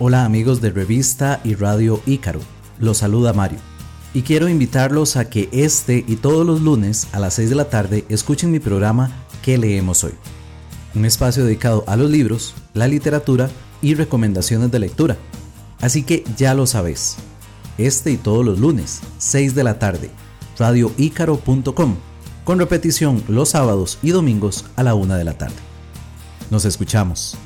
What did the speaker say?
Hola amigos de revista y radio Ícaro, los saluda Mario. Y quiero invitarlos a que este y todos los lunes a las 6 de la tarde escuchen mi programa ¿Qué leemos hoy? Un espacio dedicado a los libros, la literatura y recomendaciones de lectura. Así que ya lo sabes. Este y todos los lunes, 6 de la tarde, radioícaro.com, con repetición los sábados y domingos a la 1 de la tarde. Nos escuchamos.